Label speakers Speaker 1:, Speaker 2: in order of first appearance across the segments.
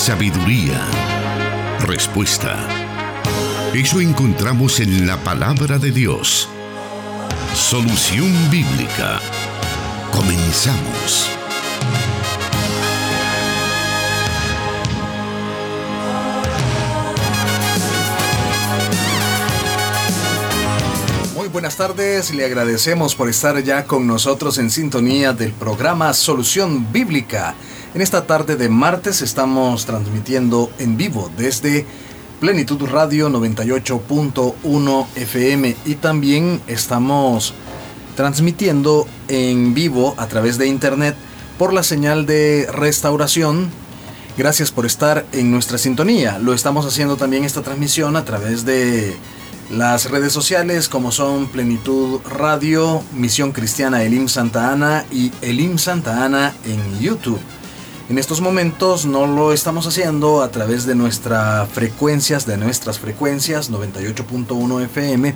Speaker 1: sabiduría, respuesta. Eso encontramos en la palabra de Dios. Solución bíblica. Comenzamos.
Speaker 2: Muy buenas tardes, le agradecemos por estar ya con nosotros en sintonía del programa Solución Bíblica. En esta tarde de martes estamos transmitiendo en vivo desde Plenitud Radio 98.1 FM y también estamos transmitiendo en vivo a través de internet por la señal de restauración. Gracias por estar en nuestra sintonía. Lo estamos haciendo también esta transmisión a través de las redes sociales como son Plenitud Radio, Misión Cristiana Elim Santa Ana y Elim Santa Ana en YouTube. En estos momentos no lo estamos haciendo a través de nuestras frecuencias, de nuestras frecuencias 98.1 FM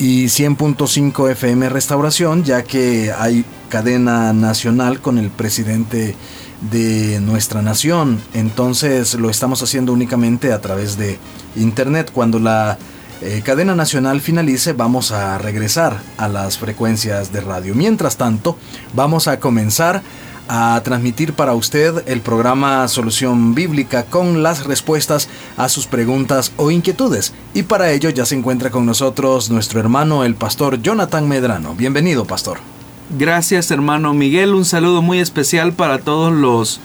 Speaker 2: y 100.5 FM Restauración, ya que hay cadena nacional con el presidente de nuestra nación. Entonces lo estamos haciendo únicamente a través de internet. Cuando la eh, cadena nacional finalice, vamos a regresar a las frecuencias de radio. Mientras tanto, vamos a comenzar a transmitir para usted el programa Solución Bíblica con las respuestas a sus preguntas o inquietudes. Y para ello ya se encuentra con nosotros nuestro hermano el pastor Jonathan Medrano. Bienvenido, pastor.
Speaker 3: Gracias, hermano Miguel. Un saludo muy especial para todos los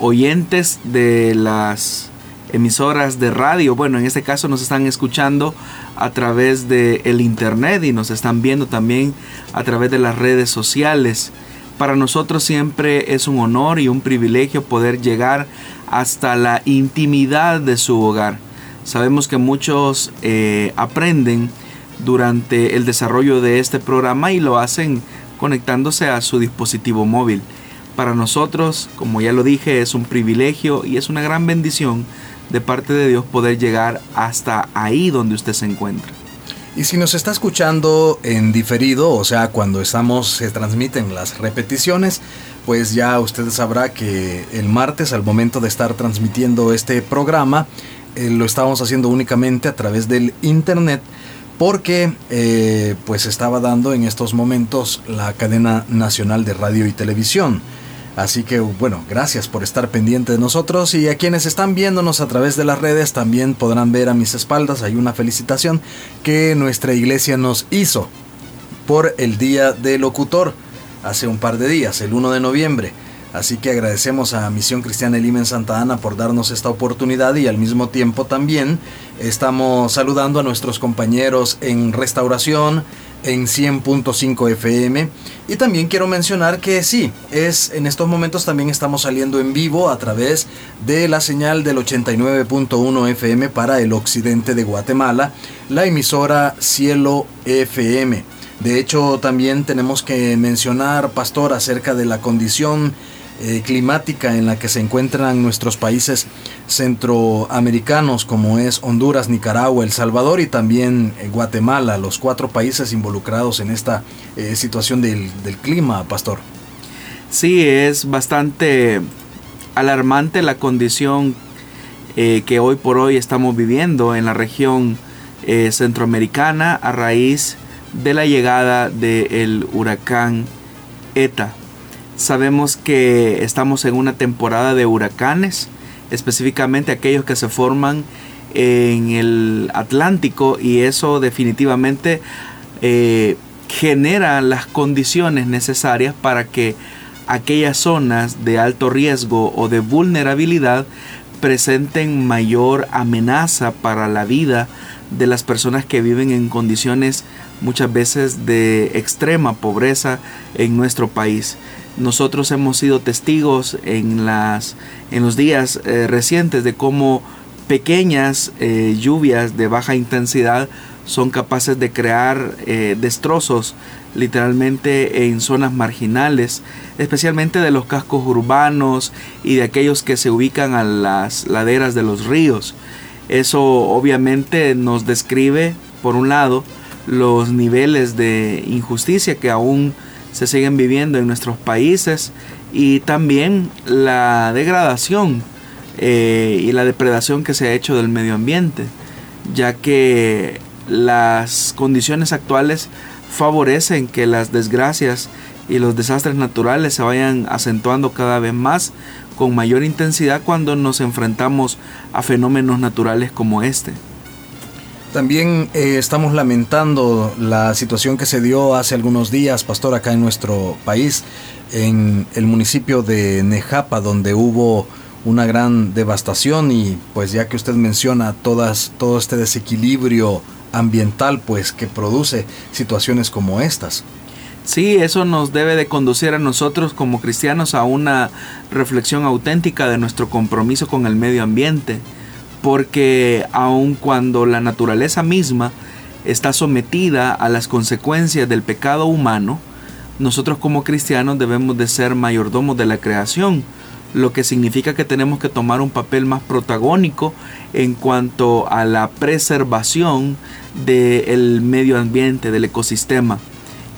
Speaker 3: oyentes de las emisoras de radio. Bueno, en este caso nos están escuchando a través de el internet y nos están viendo también a través de las redes sociales. Para nosotros siempre es un honor y un privilegio poder llegar hasta la intimidad de su hogar. Sabemos que muchos eh, aprenden durante el desarrollo de este programa y lo hacen conectándose a su dispositivo móvil. Para nosotros, como ya lo dije, es un privilegio y es una gran bendición de parte de Dios poder llegar hasta ahí donde usted se encuentra.
Speaker 2: Y si nos está escuchando en diferido, o sea, cuando estamos, se transmiten las repeticiones, pues ya usted sabrá que el martes, al momento de estar transmitiendo este programa, eh, lo estábamos haciendo únicamente a través del internet porque eh, pues estaba dando en estos momentos la cadena nacional de radio y televisión. Así que bueno, gracias por estar pendiente de nosotros y a quienes están viéndonos a través de las redes también podrán ver a mis espaldas, hay una felicitación que nuestra iglesia nos hizo por el Día del Locutor hace un par de días, el 1 de noviembre. Así que agradecemos a Misión Cristiana Elime en Santa Ana por darnos esta oportunidad y al mismo tiempo también estamos saludando a nuestros compañeros en restauración, en 100.5 FM. Y también quiero mencionar que sí, es en estos momentos también estamos saliendo en vivo a través de la señal del 89.1 FM para el occidente de Guatemala, la emisora Cielo FM. De hecho, también tenemos que mencionar, pastor, acerca de la condición eh, climática en la que se encuentran nuestros países centroamericanos como es Honduras, Nicaragua, El Salvador y también eh, Guatemala, los cuatro países involucrados en esta eh, situación del, clima, pastor.
Speaker 3: Sí, es bastante alarmante la condición que hoy por hoy estamos viviendo en la región centroamericana a raíz de la llegada del huracán ETA. Sabemos que estamos en una temporada de huracanes, específicamente aquellos que se forman en el Atlántico y eso definitivamente eh, genera las condiciones necesarias para que aquellas zonas de alto riesgo o de vulnerabilidad presenten mayor amenaza para la vida de las personas que viven en condiciones muchas veces de extrema pobreza en nuestro país. Nosotros hemos sido testigos en, las, en los días eh, recientes de cómo pequeñas eh, lluvias de baja intensidad son capaces de crear eh, destrozos literalmente en zonas marginales, especialmente de los cascos urbanos y de aquellos que se ubican a las laderas de los ríos. Eso obviamente nos describe, por un lado, los niveles de injusticia que aún se siguen viviendo en nuestros países y también la degradación eh, y la depredación que se ha hecho del medio ambiente, ya que las condiciones actuales favorecen que las desgracias y los desastres naturales se vayan acentuando cada vez más con mayor intensidad cuando nos enfrentamos a fenómenos naturales como este.
Speaker 2: También eh, estamos lamentando la situación que se dio hace algunos días, pastor, acá en nuestro país, en el municipio de Nejapa, donde hubo una gran devastación y pues ya que usted menciona todas, todo este desequilibrio ambiental pues que produce situaciones como estas.
Speaker 3: Sí, eso nos debe de conducir a nosotros como cristianos a una reflexión auténtica de nuestro compromiso con el medio ambiente porque aun cuando la naturaleza misma está sometida a las consecuencias del pecado humano, nosotros como cristianos debemos de ser mayordomos de la creación, lo que significa que tenemos que tomar un papel más protagónico en cuanto a la preservación del medio ambiente, del ecosistema.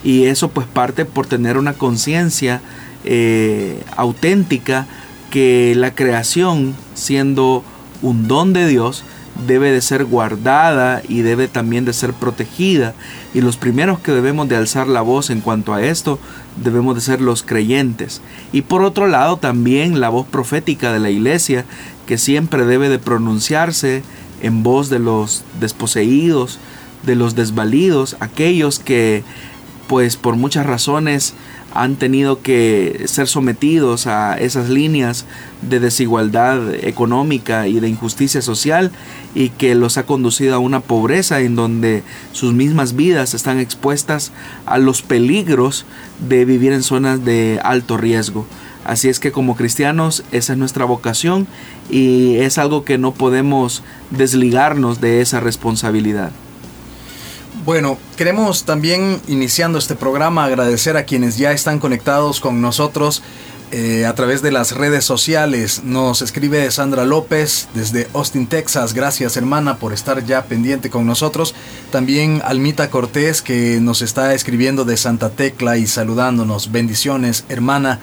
Speaker 3: Y eso pues parte por tener una conciencia eh, auténtica que la creación, siendo un don de Dios, debe de ser guardada y debe también de ser protegida. Y los primeros que debemos de alzar la voz en cuanto a esto debemos de ser los creyentes. Y por otro lado también la voz profética de la iglesia que siempre debe de pronunciarse en voz de los desposeídos, de los desvalidos, aquellos que pues por muchas razones han tenido que ser sometidos a esas líneas de desigualdad económica y de injusticia social y que los ha conducido a una pobreza en donde sus mismas vidas están expuestas a los peligros de vivir en zonas de alto riesgo. Así es que como cristianos esa es nuestra vocación y es algo que no podemos desligarnos de esa responsabilidad.
Speaker 2: Bueno, queremos también, iniciando este programa, agradecer a quienes ya están conectados con nosotros eh, a través de las redes sociales. Nos escribe Sandra López desde Austin, Texas. Gracias, hermana, por estar ya pendiente con nosotros. También Almita Cortés, que nos está escribiendo de Santa Tecla y saludándonos. Bendiciones, hermana.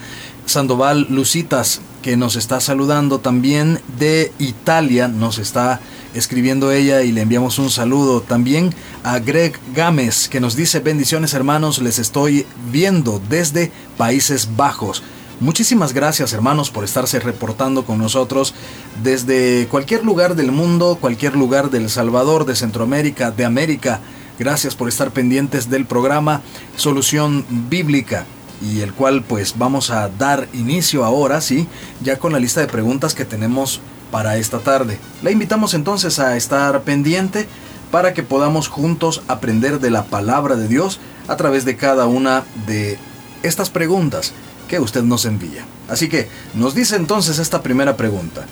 Speaker 2: Sandoval Lucitas, que nos está saludando también de Italia, nos está escribiendo ella y le enviamos un saludo también a Greg Gámez que nos dice bendiciones hermanos, les estoy viendo desde Países Bajos. Muchísimas gracias hermanos por estarse reportando con nosotros desde cualquier lugar del mundo, cualquier lugar del Salvador, de Centroamérica, de América. Gracias por estar pendientes del programa Solución Bíblica y el cual pues vamos a dar inicio ahora, sí, ya con la lista de preguntas que tenemos para esta tarde. La invitamos entonces a estar pendiente para que podamos juntos aprender de la palabra de Dios a través de cada una de estas preguntas que usted nos envía. Así que nos dice entonces esta primera pregunta.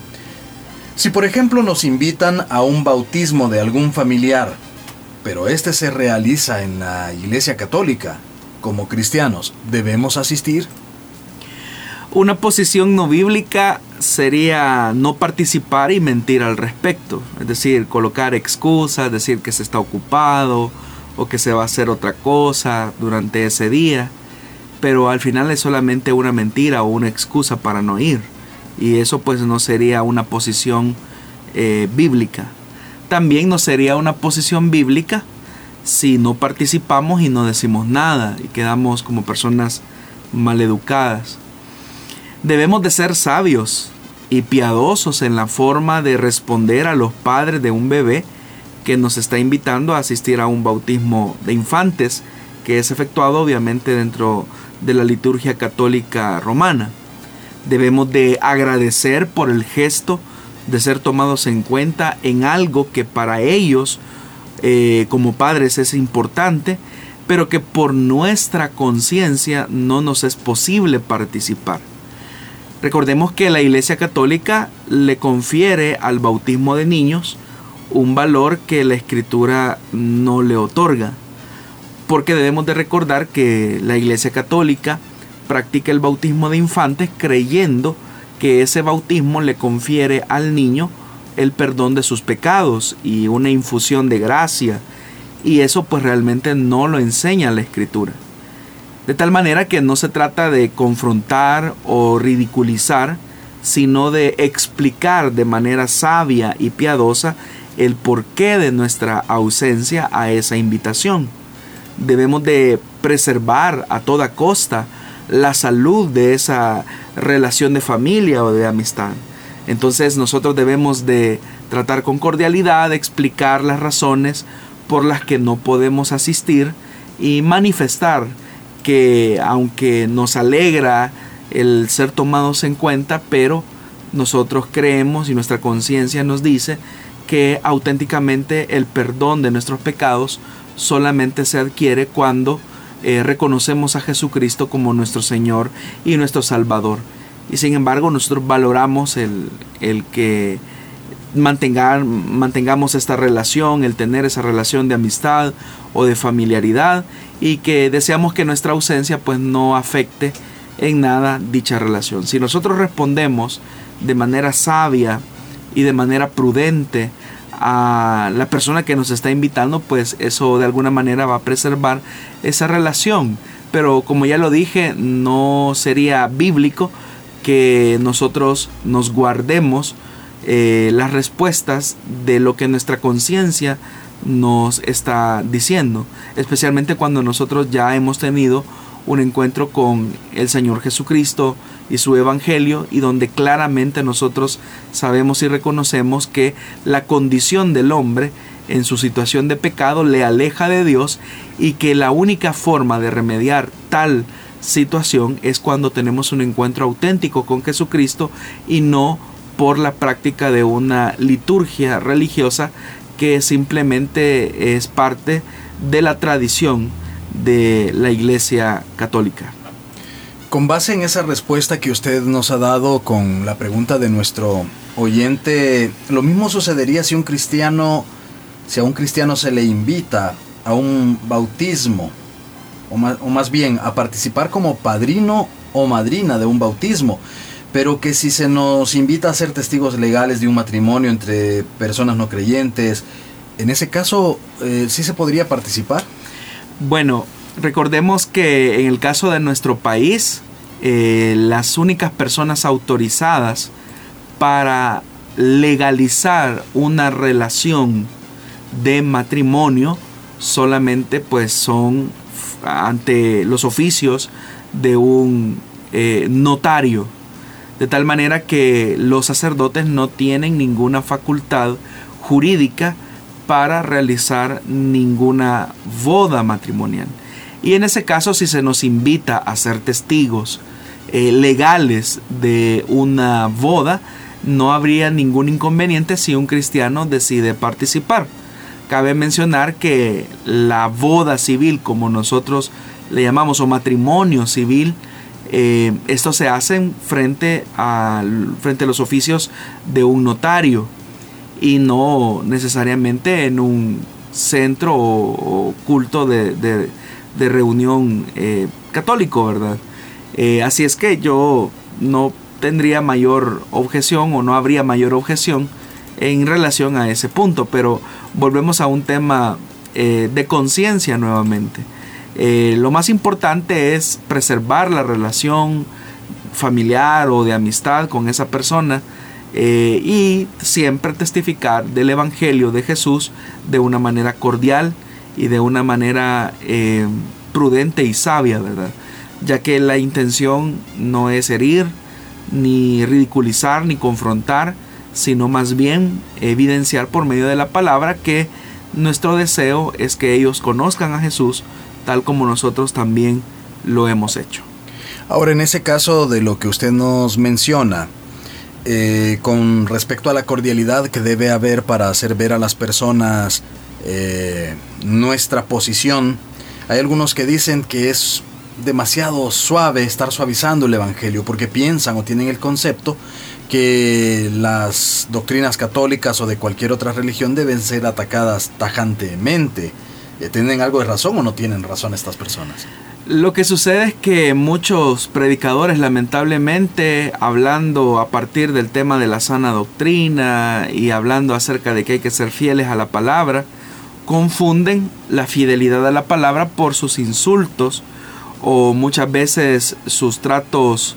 Speaker 2: Si por ejemplo nos invitan a un bautismo de algún familiar, pero este se realiza en la Iglesia Católica, como cristianos, ¿debemos asistir?
Speaker 3: Una posición no bíblica sería no participar y mentir al respecto. Es decir, colocar excusas, decir que se está ocupado o que se va a hacer otra cosa durante ese día. Pero al final es solamente una mentira o una excusa para no ir. Y eso pues no sería una posición eh, bíblica. También no sería una posición bíblica si no participamos y no decimos nada y quedamos como personas maleducadas. Debemos de ser sabios y piadosos en la forma de responder a los padres de un bebé que nos está invitando a asistir a un bautismo de infantes que es efectuado obviamente dentro de la liturgia católica romana. Debemos de agradecer por el gesto de ser tomados en cuenta en algo que para ellos eh, como padres es importante, pero que por nuestra conciencia no nos es posible participar. Recordemos que la Iglesia Católica le confiere al bautismo de niños un valor que la Escritura no le otorga. Porque debemos de recordar que la Iglesia Católica practica el bautismo de infantes creyendo que ese bautismo le confiere al niño el perdón de sus pecados y una infusión de gracia. Y eso pues realmente no lo enseña la Escritura. De tal manera que no se trata de confrontar o ridiculizar sino de explicar de manera sabia y piadosa el porqué de nuestra ausencia a esa invitación. Debemos de preservar a toda costa la salud de esa relación de familia o de amistad. Entonces nosotros debemos de tratar con cordialidad, explicar las razones por las que no podemos asistir y manifestar que aunque nos alegra el ser tomados en cuenta, pero nosotros creemos y nuestra conciencia nos dice que auténticamente el perdón de nuestros pecados solamente se adquiere cuando eh, reconocemos a Jesucristo como nuestro Señor y nuestro Salvador. Y sin embargo nosotros valoramos el, el que mantengamos esta relación, el tener esa relación de amistad o de familiaridad y que deseamos que nuestra ausencia pues no afecte en nada dicha relación. Si nosotros respondemos de manera sabia y de manera prudente a la persona que nos está invitando, pues eso de alguna manera va a preservar esa relación. Pero como ya lo dije, no sería bíblico que nosotros nos guardemos eh, las respuestas de lo que nuestra conciencia nos está diciendo, especialmente cuando nosotros ya hemos tenido un encuentro con el Señor Jesucristo y su Evangelio y donde claramente nosotros sabemos y reconocemos que la condición del hombre en su situación de pecado le aleja de Dios y que la única forma de remediar tal situación es cuando tenemos un encuentro auténtico con Jesucristo y no por la práctica de una liturgia religiosa que simplemente es parte de la tradición de la Iglesia Católica.
Speaker 2: Con base en esa respuesta que usted nos ha dado con la pregunta de nuestro oyente, lo mismo sucedería si un cristiano, si a un cristiano se le invita a un bautismo, o más, bien a participar como padrino o madrina de un bautismo pero que si se nos invita a ser testigos legales de un matrimonio entre personas no creyentes, en ese caso, eh, ¿sí se podría participar?
Speaker 3: Bueno, recordemos que en el caso de nuestro país, eh, las únicas personas autorizadas para legalizar una relación de matrimonio solamente pues son ante los oficios de un eh, notario de tal manera que los sacerdotes no tienen ninguna facultad jurídica para realizar ninguna boda matrimonial. Y en ese caso, si se nos invita a ser testigos eh, legales de una boda, no habría ningún inconveniente si un cristiano decide participar. Cabe mencionar que la boda civil, como nosotros le llamamos, o matrimonio civil, eh, esto se hace frente a, frente a los oficios de un notario y no necesariamente en un centro o, culto de, reunión eh, católico, ¿verdad? Eh, así es que yo no tendría mayor objeción o no habría mayor objeción en relación a ese punto, pero volvemos a un tema de conciencia nuevamente. Eh, lo más importante es preservar la relación familiar o de amistad con esa persona eh, y siempre testificar del Evangelio de Jesús de una manera cordial y de una manera eh, prudente y sabia, ¿verdad? Ya que la intención no es herir, ni ridiculizar, ni confrontar, sino más bien evidenciar por medio de la palabra que nuestro deseo es que ellos conozcan a Jesús tal como nosotros también lo hemos hecho.
Speaker 2: Ahora, en ese caso de lo que usted nos menciona, eh, con respecto a la cordialidad que debe haber para hacer ver a las personas eh, nuestra posición, hay algunos que dicen que es demasiado suave estar suavizando el Evangelio porque piensan o tienen el concepto que las doctrinas católicas o de cualquier otra religión deben ser atacadas tajantemente. Eh, ¿Tienen algo de razón o no tienen razón estas personas?
Speaker 3: Lo que sucede es que muchos predicadores, lamentablemente, hablando a partir del tema de la sana doctrina y hablando acerca de que hay que ser fieles a la palabra, confunden la fidelidad a la palabra por sus insultos o muchas veces sus tratos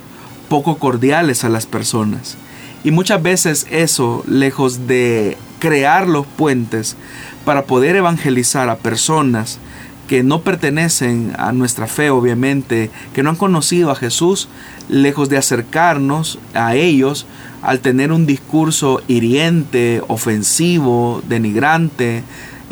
Speaker 3: poco cordiales a las personas. Y muchas veces eso, lejos de crear los puentes para poder evangelizar a personas que no pertenecen a nuestra fe, obviamente, que no han conocido a Jesús, lejos de acercarnos a ellos al tener un discurso hiriente, ofensivo, denigrante,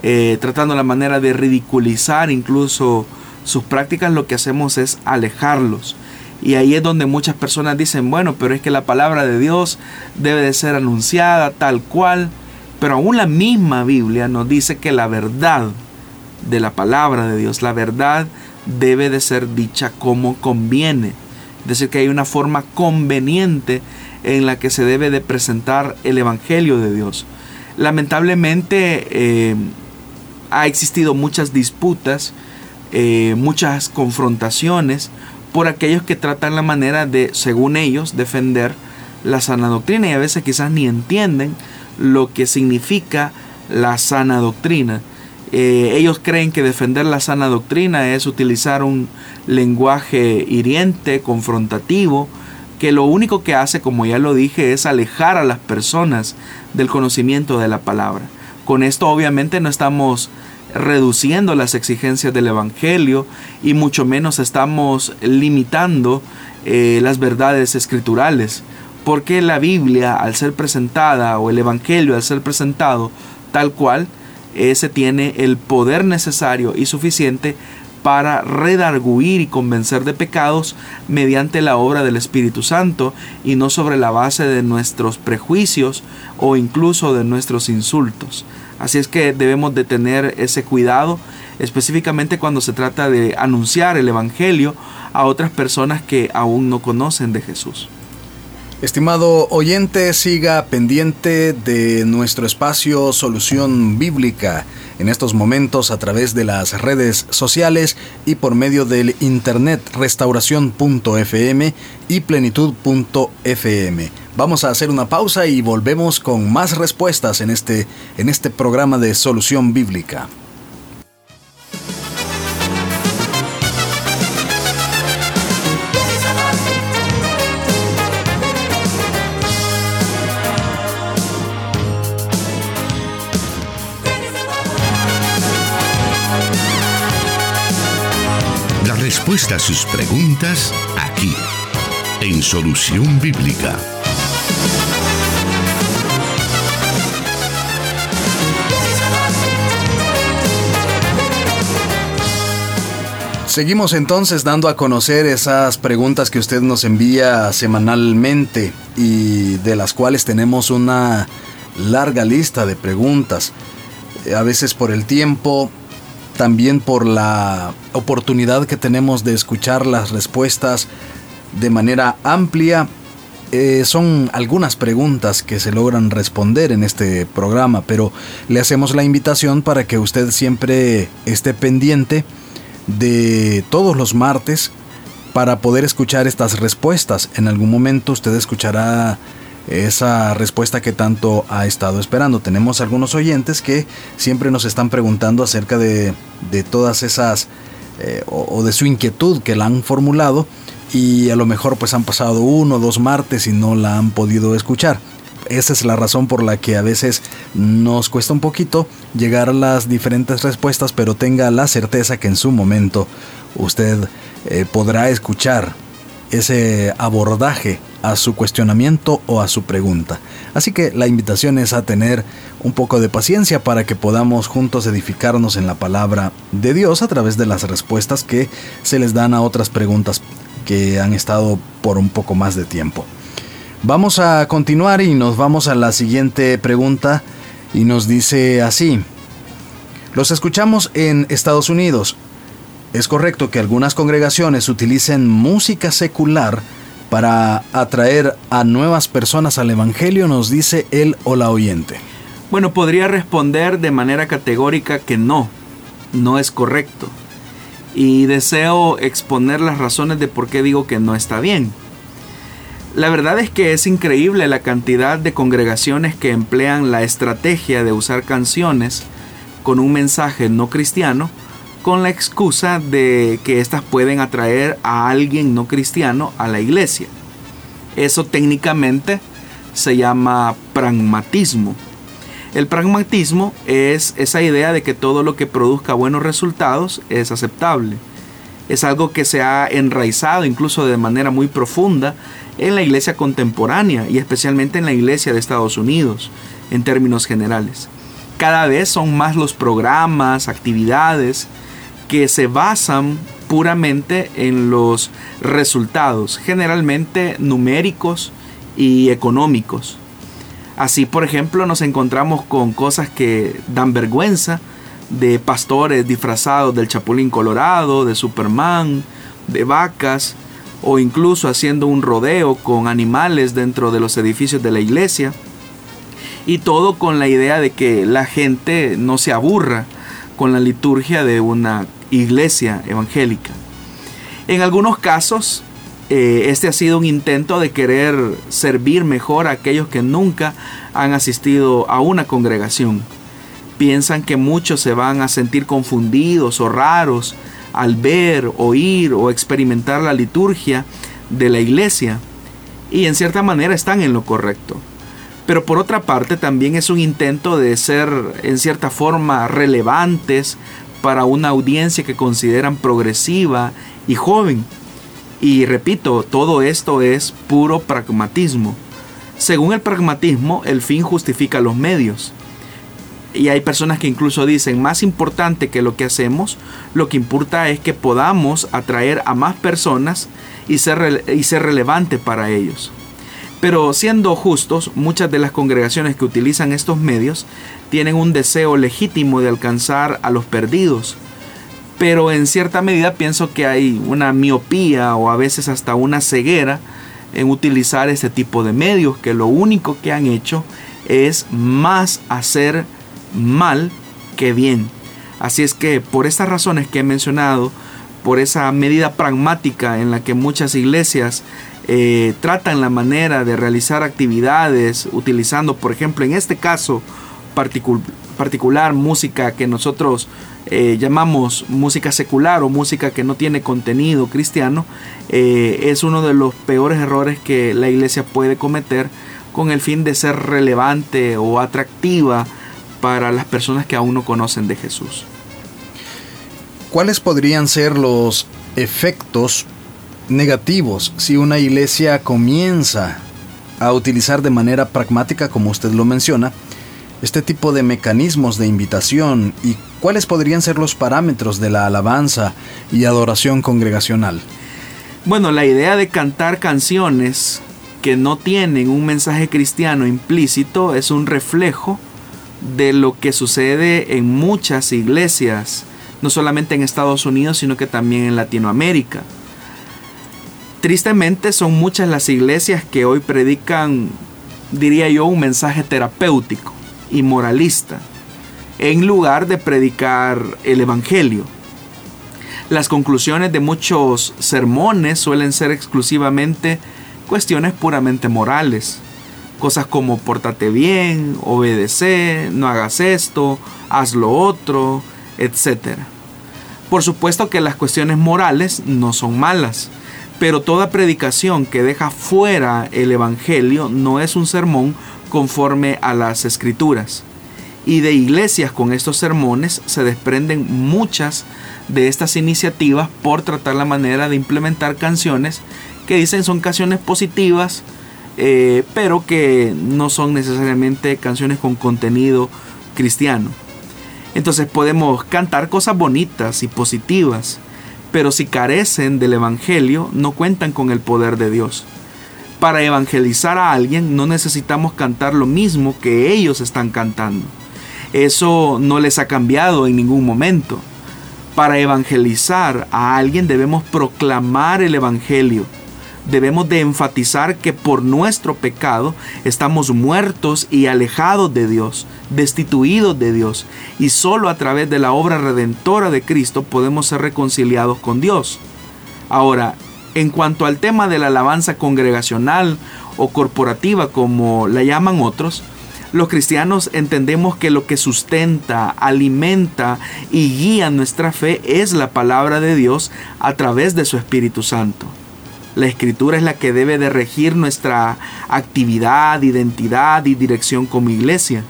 Speaker 3: eh, tratando la manera de ridiculizar incluso sus prácticas, lo que hacemos es alejarlos. Y ahí es donde muchas personas dicen, bueno, pero es que la palabra de Dios debe de ser anunciada tal cual. Pero aún la misma Biblia nos dice que la verdad de la palabra de Dios, la verdad debe de ser dicha como conviene. Es decir, que hay una forma conveniente en la que se debe de presentar el Evangelio de Dios. Lamentablemente eh, ha existido muchas disputas, eh, muchas confrontaciones por aquellos que tratan la manera de, según ellos, defender la sana doctrina y a veces quizás ni entienden lo que significa la sana doctrina. Eh, ellos creen que defender la sana doctrina es utilizar un lenguaje hiriente, confrontativo, que lo único que hace, como ya lo dije, es alejar a las personas del conocimiento de la palabra. Con esto obviamente no estamos reduciendo las exigencias del Evangelio y mucho menos estamos limitando eh, las verdades escriturales, porque la Biblia al ser presentada o el Evangelio al ser presentado tal cual, ese tiene el poder necesario y suficiente para redarguir y convencer de pecados mediante la obra del Espíritu Santo y no sobre la base de nuestros prejuicios o incluso de nuestros insultos. Así es que debemos de tener ese cuidado, específicamente cuando se trata de anunciar el Evangelio a otras personas que aún no conocen de Jesús.
Speaker 2: Estimado oyente, siga pendiente de nuestro espacio Solución Bíblica en estos momentos a través de las redes sociales y por medio del internet restauración.fm y plenitud.fm. Vamos a hacer una pausa y volvemos con más respuestas en este, en este programa de Solución Bíblica.
Speaker 1: Respuesta sus preguntas aquí, en Solución Bíblica.
Speaker 2: Seguimos entonces dando a conocer esas preguntas que usted nos envía semanalmente y de las cuales tenemos una larga lista de preguntas. A veces por el tiempo, también por la oportunidad que tenemos de escuchar las respuestas de manera amplia. Eh, son algunas preguntas que se logran responder en este programa, pero le hacemos la invitación para que usted siempre esté pendiente de todos los martes para poder escuchar estas respuestas. En algún momento usted escuchará esa respuesta que tanto ha estado esperando. Tenemos algunos oyentes que siempre nos están preguntando acerca de, todas esas eh, o, de su inquietud que la han formulado y a lo mejor pues han pasado uno o dos martes y no la han podido escuchar. Esa es la razón por la que a veces nos cuesta un poquito llegar a las diferentes respuestas, pero tenga la certeza que en su momento usted eh, podrá escuchar ese abordaje a su cuestionamiento o a su pregunta. Así que la invitación es a tener un poco de paciencia para que podamos juntos edificarnos en la palabra de Dios a través de las respuestas que se les dan a otras preguntas que han estado por un poco más de tiempo. Vamos a continuar y nos vamos a la siguiente pregunta y nos dice así. Los escuchamos en Estados Unidos. ¿Es correcto que algunas congregaciones utilicen música secular para atraer a nuevas personas al Evangelio? Nos dice él o la oyente.
Speaker 3: Bueno, podría responder de manera categórica que no, no es correcto. Y deseo exponer las razones de por qué digo que no está bien. La verdad es que es increíble la cantidad de congregaciones que emplean la estrategia de usar canciones con un mensaje no cristiano con la excusa de que éstas pueden atraer a alguien no cristiano a la iglesia. Eso técnicamente se llama pragmatismo. El pragmatismo es esa idea de que todo lo que produzca buenos resultados es aceptable. Es algo que se ha enraizado incluso de manera muy profunda en la iglesia contemporánea y especialmente en la iglesia de Estados Unidos en términos generales. Cada vez son más los programas, actividades que se basan puramente en los resultados, generalmente numéricos y económicos. Así, por ejemplo, nos encontramos con cosas que dan vergüenza, de pastores disfrazados del Chapulín Colorado, de Superman, de vacas, o incluso haciendo un rodeo con animales dentro de los edificios de la iglesia. Y todo con la idea de que la gente no se aburra con la liturgia de una iglesia evangélica. En algunos casos, eh, este ha sido un intento de querer servir mejor a aquellos que nunca han asistido a una congregación. Piensan que muchos se van a sentir confundidos o raros al ver, oír o experimentar la liturgia de la iglesia y en cierta manera están en lo correcto. Pero por otra parte también es un intento de ser en cierta forma relevantes para una audiencia que consideran progresiva y joven. Y repito, todo esto es puro pragmatismo. Según el pragmatismo, el fin justifica los medios. Y hay personas que incluso dicen, más importante que lo que hacemos, lo que importa es que podamos atraer a más personas y ser, y ser relevante para ellos. Pero siendo justos, muchas de las congregaciones que utilizan estos medios tienen un deseo legítimo de alcanzar a los perdidos, pero en cierta medida pienso que hay una miopía o a veces hasta una ceguera en utilizar este tipo de medios que lo único que han hecho es más hacer mal que bien. Así es que por estas razones que he mencionado, por esa medida pragmática en la que muchas iglesias eh, tratan la manera de realizar actividades utilizando, por ejemplo, en este caso particular, música que nosotros eh, llamamos música secular o música que no tiene contenido cristiano, eh, es uno de los peores errores que la iglesia puede cometer con el fin de ser relevante o atractiva para las personas que aún no conocen de Jesús.
Speaker 2: ¿Cuáles podrían ser los efectos negativos si una iglesia comienza a utilizar de manera pragmática, como usted lo menciona, este tipo de mecanismos de invitación y cuáles podrían ser los parámetros de la alabanza y adoración congregacional?
Speaker 3: Bueno, la idea de cantar canciones que no tienen un mensaje cristiano implícito es un reflejo de lo que sucede en muchas iglesias, no solamente en Estados Unidos, sino que también en Latinoamérica. Tristemente son muchas las iglesias que hoy predican, diría yo, un mensaje terapéutico y moralista, en lugar de predicar el Evangelio. Las conclusiones de muchos sermones suelen ser exclusivamente cuestiones puramente morales. Cosas como pórtate bien, obedece, no hagas esto, haz lo otro, etc. Por supuesto que las cuestiones morales no son malas, pero toda predicación que deja fuera el Evangelio no es un sermón conforme a las escrituras. Y de iglesias con estos sermones se desprenden muchas de estas iniciativas por tratar la manera de implementar canciones que dicen son canciones positivas, eh, pero que no son necesariamente canciones con contenido cristiano. Entonces podemos cantar cosas bonitas y positivas, pero si carecen del Evangelio no cuentan con el poder de Dios para evangelizar a alguien no necesitamos cantar lo mismo que ellos están cantando. Eso no les ha cambiado en ningún momento. Para evangelizar a alguien debemos proclamar el Evangelio. Debemos de enfatizar que por nuestro pecado estamos muertos y alejados de Dios, destituidos de Dios, y solo a través de la obra redentora de Cristo podemos ser reconciliados con Dios. Ahora, en cuanto al tema de la alabanza congregacional o corporativa, como la llaman otros, los cristianos entendemos que lo que sustenta, alimenta y guía nuestra fe es la palabra de Dios a través de su Espíritu Santo. La escritura es la que debe de regir nuestra actividad, identidad y dirección como iglesia.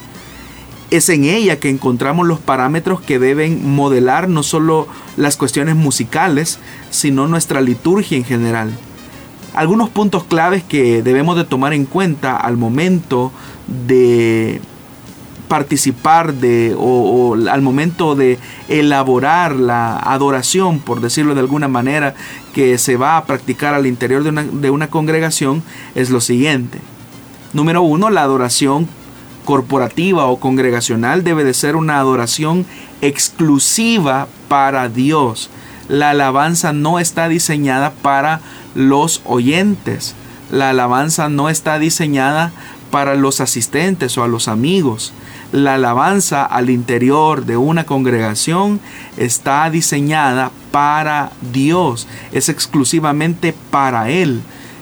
Speaker 3: Es en ella que encontramos los parámetros que deben modelar no solo las cuestiones musicales, sino nuestra liturgia en general. Algunos puntos claves que debemos de tomar en cuenta al momento de participar de o, al momento de elaborar la adoración, por decirlo de alguna manera, que se va a practicar al interior de una, de una congregación es lo siguiente. Número uno, la adoración corporativa o congregacional debe de ser una adoración exclusiva para Dios. La alabanza no está diseñada para los oyentes. La alabanza no está diseñada para los asistentes o a los amigos. La alabanza al interior de una congregación está diseñada para Dios, es exclusivamente para Él.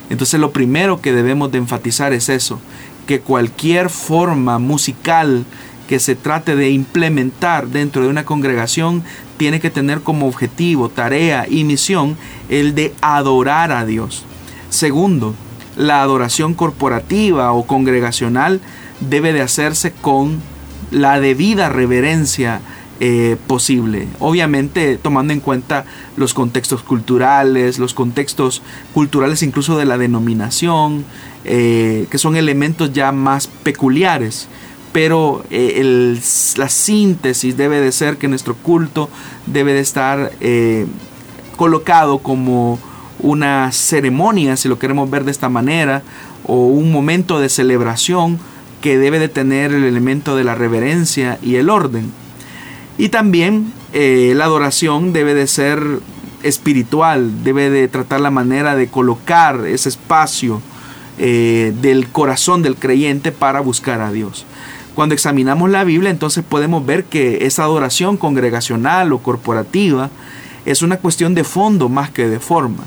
Speaker 3: Entonces lo primero que debemos de enfatizar es eso, que cualquier forma musical que se trate de implementar dentro de una congregación tiene que tener como objetivo, tarea y misión el de adorar a Dios. Segundo, la adoración corporativa o congregacional debe de hacerse con la debida reverencia eh, posible. Obviamente tomando en cuenta los contextos culturales, los contextos culturales incluso de la denominación, eh, que son elementos ya más peculiares. Pero eh, la síntesis debe de ser que nuestro culto debe de estar colocado como una ceremonia, si lo queremos ver de esta manera, o un momento de celebración que debe de tener el elemento de la reverencia y el orden. Y también eh, la adoración debe de ser espiritual, debe de tratar la manera de colocar ese espacio eh, del corazón del creyente para buscar a Dios. Cuando examinamos la Biblia, entonces podemos ver que esa adoración congregacional o corporativa es una cuestión de fondo más que de forma.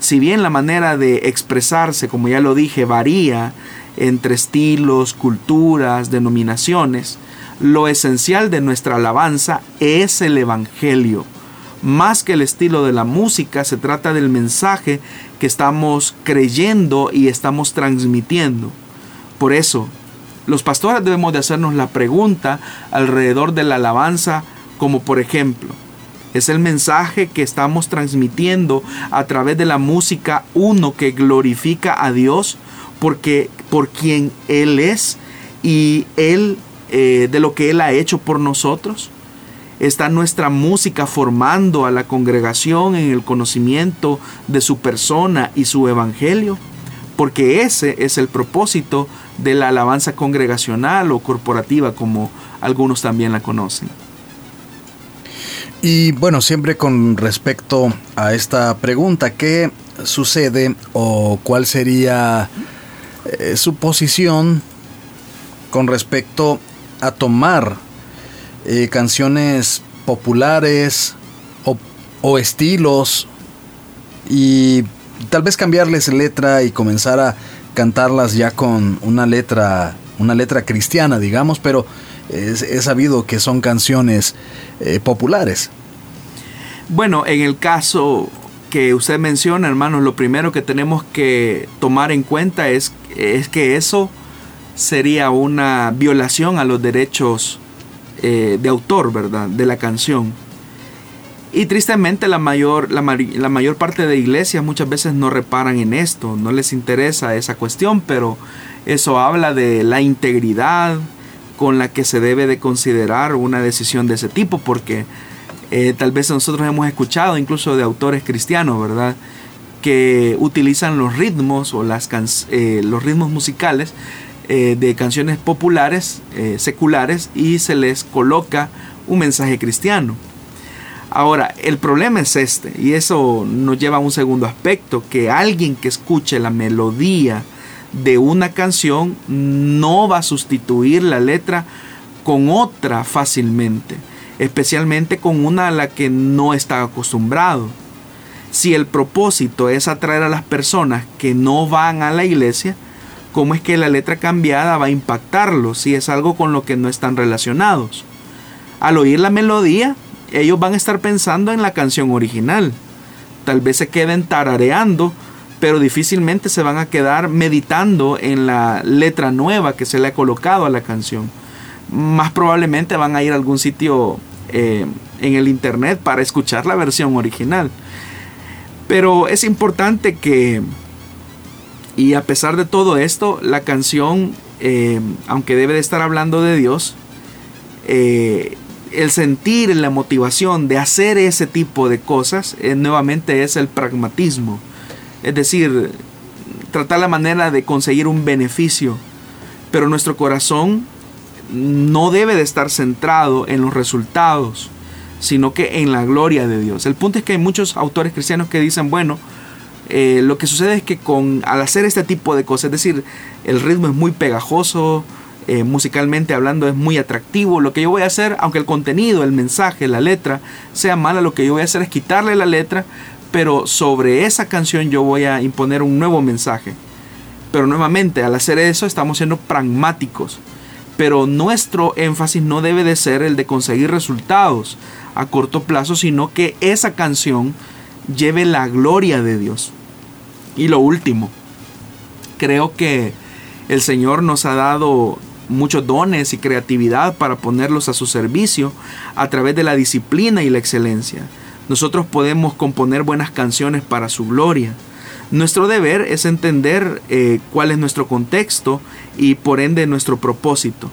Speaker 3: Si bien la manera de expresarse, como ya lo dije, varía entre estilos, culturas, denominaciones, lo esencial de nuestra alabanza es el Evangelio. Más que el estilo de la música, se trata del mensaje que estamos creyendo y estamos transmitiendo. Por eso, los pastores debemos de hacernos la pregunta alrededor de la alabanza, como por ejemplo, ¿es el mensaje que estamos transmitiendo a través de la música uno que glorifica a Dios? porque por quien Él es y Él eh, de lo que Él ha hecho por nosotros. Está nuestra música formando a la congregación en el conocimiento de su persona y su evangelio, porque ese es el propósito de la alabanza congregacional o corporativa, como algunos también la conocen.
Speaker 2: Y bueno, siempre con respecto a esta pregunta, ¿qué sucede o cuál sería eh, su posición con respecto a tomar eh, canciones populares o, estilos y tal vez cambiarles letra y comenzar a cantarlas ya con una letra una letra cristiana digamos pero es, sabido que son canciones eh, populares.
Speaker 3: Bueno en el caso que usted menciona, hermanos, lo primero que tenemos que tomar en cuenta es, es que eso sería una violación a los derechos eh, de autor, ¿verdad? De la canción. Y tristemente la mayor, la, mayor parte de iglesias muchas veces no reparan en esto, no les interesa esa cuestión, pero eso habla de la integridad con la que se debe de considerar una decisión de ese tipo, porque eh, tal vez nosotros hemos escuchado incluso de autores cristianos, ¿verdad? Que utilizan los ritmos o las eh, los ritmos musicales eh, de canciones populares, seculares, y se les coloca un mensaje cristiano. Ahora, el problema es este, y eso nos lleva a un segundo aspecto, que alguien que escuche la melodía de una canción no va a sustituir la letra con otra fácilmente especialmente con una a la que no está acostumbrado. Si el propósito es atraer a las personas que no van a la iglesia, ¿cómo es que la letra cambiada va a impactarlos si es algo con lo que no están relacionados? Al oír la melodía, ellos van a estar pensando en la canción original. Tal vez se queden tarareando pero difícilmente se van a quedar meditando en la letra nueva que se le ha colocado a la canción. Más probablemente van a ir a algún sitio eh, en el internet para escuchar la versión original. Pero es importante que, y a pesar de todo esto, la canción, eh, aunque debe de estar hablando de Dios, eh, el sentir, la motivación de hacer ese tipo de cosas, nuevamente es el pragmatismo. Es decir, tratar la manera de conseguir un beneficio. Pero nuestro corazón no debe de estar centrado en los resultados, sino que en la gloria de Dios. El punto es que hay muchos autores cristianos que dicen, bueno, eh, lo que sucede es que con, al hacer este tipo de cosas, es decir, el ritmo es muy pegajoso, eh, musicalmente hablando es muy atractivo, lo que yo voy a hacer, aunque el contenido, el mensaje, la letra sea mala, lo que yo voy a hacer es quitarle la letra pero sobre esa canción yo voy a imponer un nuevo mensaje. Pero nuevamente, al hacer eso estamos siendo pragmáticos. Pero nuestro énfasis no debe de ser el de conseguir resultados a corto plazo, sino que esa canción lleve la gloria de Dios. Y lo último, creo que el Señor nos ha dado muchos dones y creatividad para ponerlos a su servicio a través de la disciplina y la excelencia. Nosotros podemos componer buenas canciones para su gloria. Nuestro deber es entender eh, cuál es nuestro contexto y por ende nuestro propósito.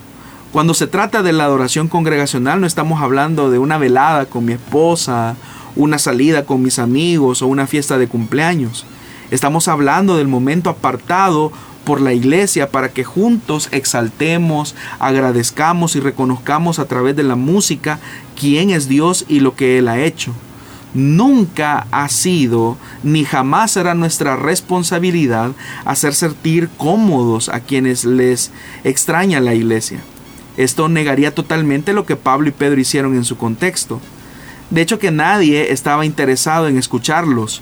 Speaker 3: Cuando se trata de la adoración congregacional no estamos hablando de una velada con mi esposa, una salida con mis amigos o una fiesta de cumpleaños. Estamos hablando del momento apartado por la iglesia para que juntos exaltemos, agradezcamos y reconozcamos a través de la música quién es Dios y lo que Él ha hecho nunca ha sido ni jamás será nuestra responsabilidad hacer sentir cómodos a quienes les extraña la iglesia. Esto negaría totalmente lo que Pablo y Pedro hicieron en su contexto. De hecho que nadie estaba interesado en escucharlos,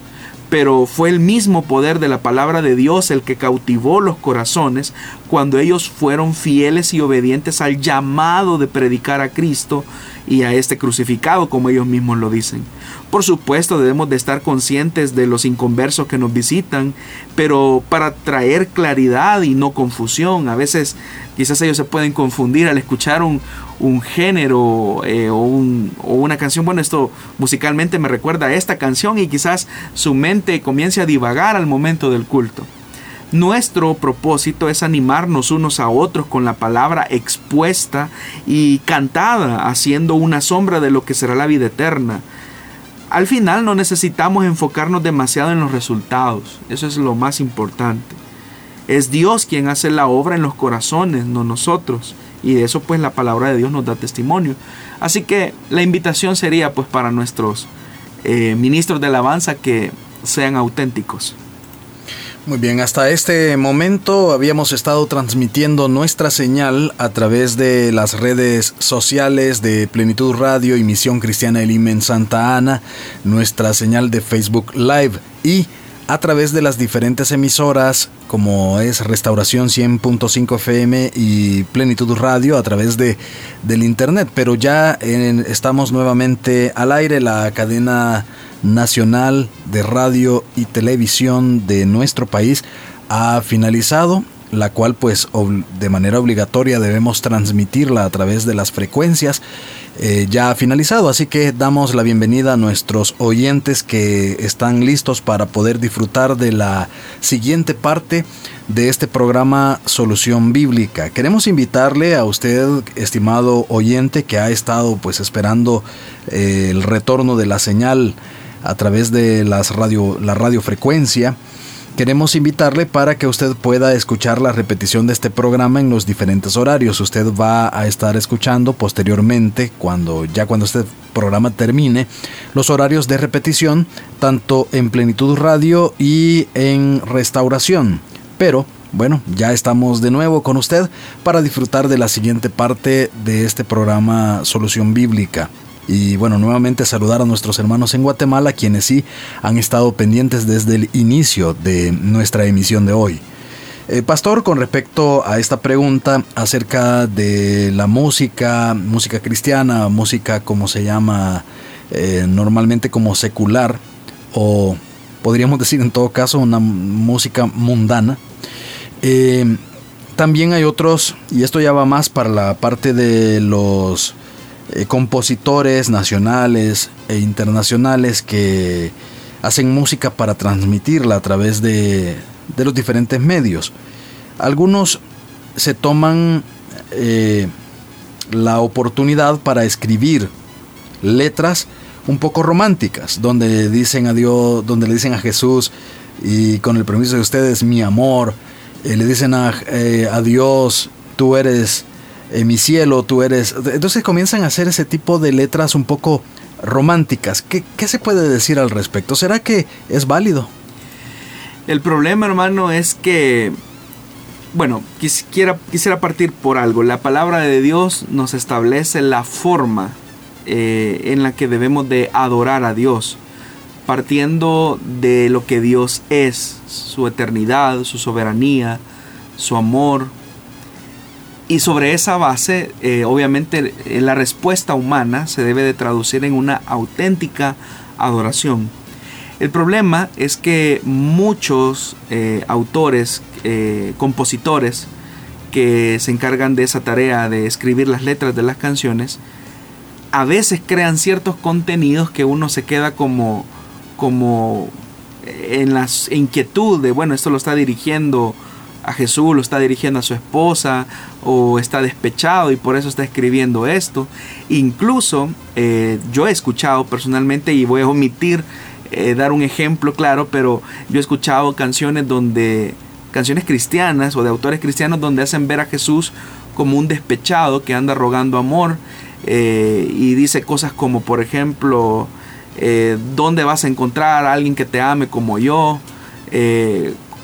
Speaker 3: pero fue el mismo poder de la palabra de Dios el que cautivó los corazones cuando ellos fueron fieles y obedientes al llamado de predicar a Cristo y a este crucificado, como ellos mismos lo dicen. Por supuesto, debemos de estar conscientes de los inconversos que nos visitan, pero para traer claridad y no confusión, a veces quizás ellos se pueden confundir al escuchar un, género eh, o, o, una canción. Bueno, esto musicalmente me recuerda a esta canción y quizás su mente comience a divagar al momento del culto. Nuestro propósito es animarnos unos a otros con la palabra expuesta y cantada, haciendo una sombra de lo que será la vida eterna. Al final no necesitamos enfocarnos demasiado en los resultados, eso es lo más importante. Es Dios quien hace la obra en los corazones, no nosotros. Y de eso pues la palabra de Dios nos da testimonio. Así que la invitación sería pues para nuestros eh, ministros de alabanza que sean auténticos.
Speaker 2: Muy bien, hasta este momento habíamos estado transmitiendo nuestra señal a través de las redes sociales de Plenitud Radio y Misión Cristiana Elim en Santa Ana, nuestra señal de Facebook Live y a través de las diferentes emisoras como es Restauración 100.5 FM y Plenitud Radio a través de del internet, pero ya estamos nuevamente al aire la cadena nacional de radio y televisión de nuestro país ha finalizado, la cual pues de manera obligatoria debemos transmitirla a través de las frecuencias. Eh, ya ha finalizado, así que damos la bienvenida a nuestros oyentes que están listos para poder disfrutar de la siguiente parte de este programa Solución Bíblica. Queremos invitarle a usted, estimado oyente, que ha estado pues esperando eh, el retorno de la señal a través de las radio, la radiofrecuencia. Queremos invitarle para que usted pueda escuchar la repetición de este programa en los diferentes horarios. Usted va a estar escuchando posteriormente, cuando ya cuando este programa termine, los horarios de repetición, tanto en Plenitud Radio y en Restauración. Pero bueno, ya estamos de nuevo con usted para disfrutar de la siguiente parte de este programa Solución Bíblica. Y bueno, nuevamente saludar a nuestros hermanos en Guatemala, quienes sí han estado pendientes desde el inicio de nuestra emisión de hoy. Eh, pastor, con respecto a esta pregunta acerca de la música, música cristiana, música como se llama eh, normalmente como secular o podríamos decir en todo caso una música mundana. Eh, también hay otros, y esto ya va más para la parte de los eh, compositores nacionales e internacionales que hacen música para transmitirla a través de, de los diferentes medios. Algunos se toman eh, la oportunidad para escribir letras un poco románticas, donde dicen a donde le dicen a Jesús y con el permiso de ustedes, mi amor, eh, le dicen a, a, Dios, tú eres mi cielo, tú eres... Entonces comienzan a hacer ese tipo de letras un poco románticas. ¿Qué, ¿Qué se puede decir al respecto? ¿Será que es válido?
Speaker 3: El problema, hermano, es que bueno, quisiera, quisiera partir por algo. La palabra de Dios nos establece la forma eh, en la que debemos de adorar a Dios, partiendo de lo que Dios es, su eternidad, su soberanía, su amor. Y sobre esa base, eh, obviamente, la respuesta humana se debe de traducir en una auténtica adoración. El problema es que muchos eh, autores, eh, compositores que se encargan de esa tarea de escribir las letras de las canciones, a veces crean ciertos contenidos que uno se queda como, como en la inquietud de, bueno, esto lo está dirigiendo a Jesús, lo está dirigiendo a su esposa o está despechado y por eso está escribiendo esto. Incluso eh, yo he escuchado personalmente y voy a omitir eh, dar un ejemplo claro, pero yo he escuchado canciones donde, canciones cristianas o de autores cristianos donde hacen ver a Jesús como un despechado que anda rogando amor eh, y dice cosas como, por ejemplo, eh, ¿dónde vas a encontrar a alguien que te ame como yo?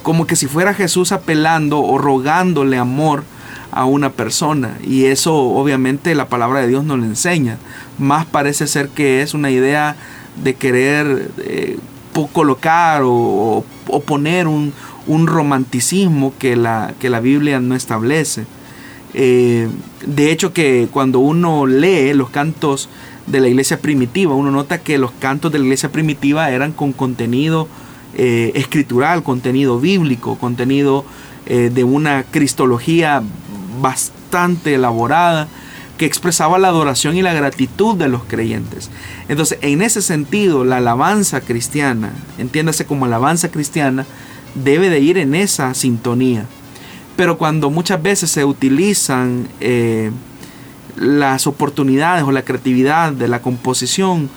Speaker 3: Como que si fuera Jesús apelando o rogándole amor a una persona. Y eso obviamente la palabra de Dios no le enseña. Más parece ser que es una idea de querer eh, colocar o, poner un, romanticismo que la, que la Biblia no establece. Eh, de hecho que cuando uno lee los cantos de la iglesia primitiva, uno nota que los cantos de la iglesia primitiva eran con contenido eh, escritural, contenido bíblico, contenido de una cristología bastante elaborada que expresaba la adoración y la gratitud de los creyentes. Entonces, en ese sentido, la alabanza cristiana, entiéndase como alabanza cristiana, debe de ir en esa sintonía. Pero cuando muchas veces se utilizan eh, las oportunidades o la creatividad de la composición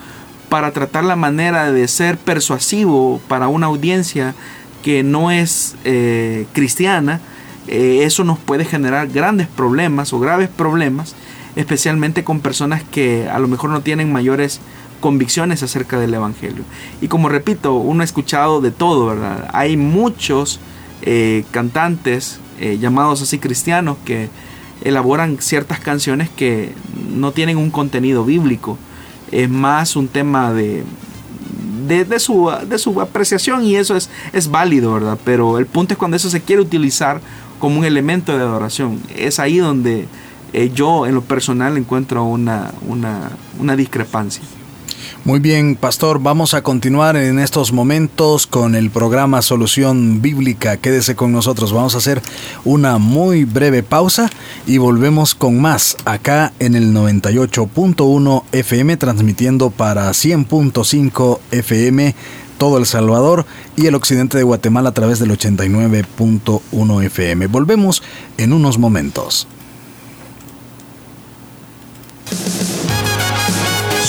Speaker 3: para tratar la manera de ser persuasivo para una audiencia que no es eh, cristiana, eh, eso nos puede generar grandes problemas o graves problemas especialmente con personas que a lo mejor no tienen mayores convicciones acerca del Evangelio. Y como repito, uno ha escuchado de todo, ¿verdad? Hay muchos eh, cantantes llamados así cristianos que elaboran ciertas canciones que no tienen un contenido bíblico. Es más un tema de, de, su, de su apreciación y eso es, es válido, ¿verdad? Pero el punto es cuando eso se quiere utilizar como un elemento de adoración. Es ahí donde eh, yo en lo personal encuentro una, una, discrepancia.
Speaker 2: Muy bien, pastor, vamos a continuar en estos momentos con el programa Solución Bíblica. Quédese con nosotros, vamos a hacer una muy breve pausa y volvemos con más acá en el 98.1 FM, transmitiendo para 100.5 FM todo El Salvador y el occidente de Guatemala a través del 89.1 FM. Volvemos en unos momentos.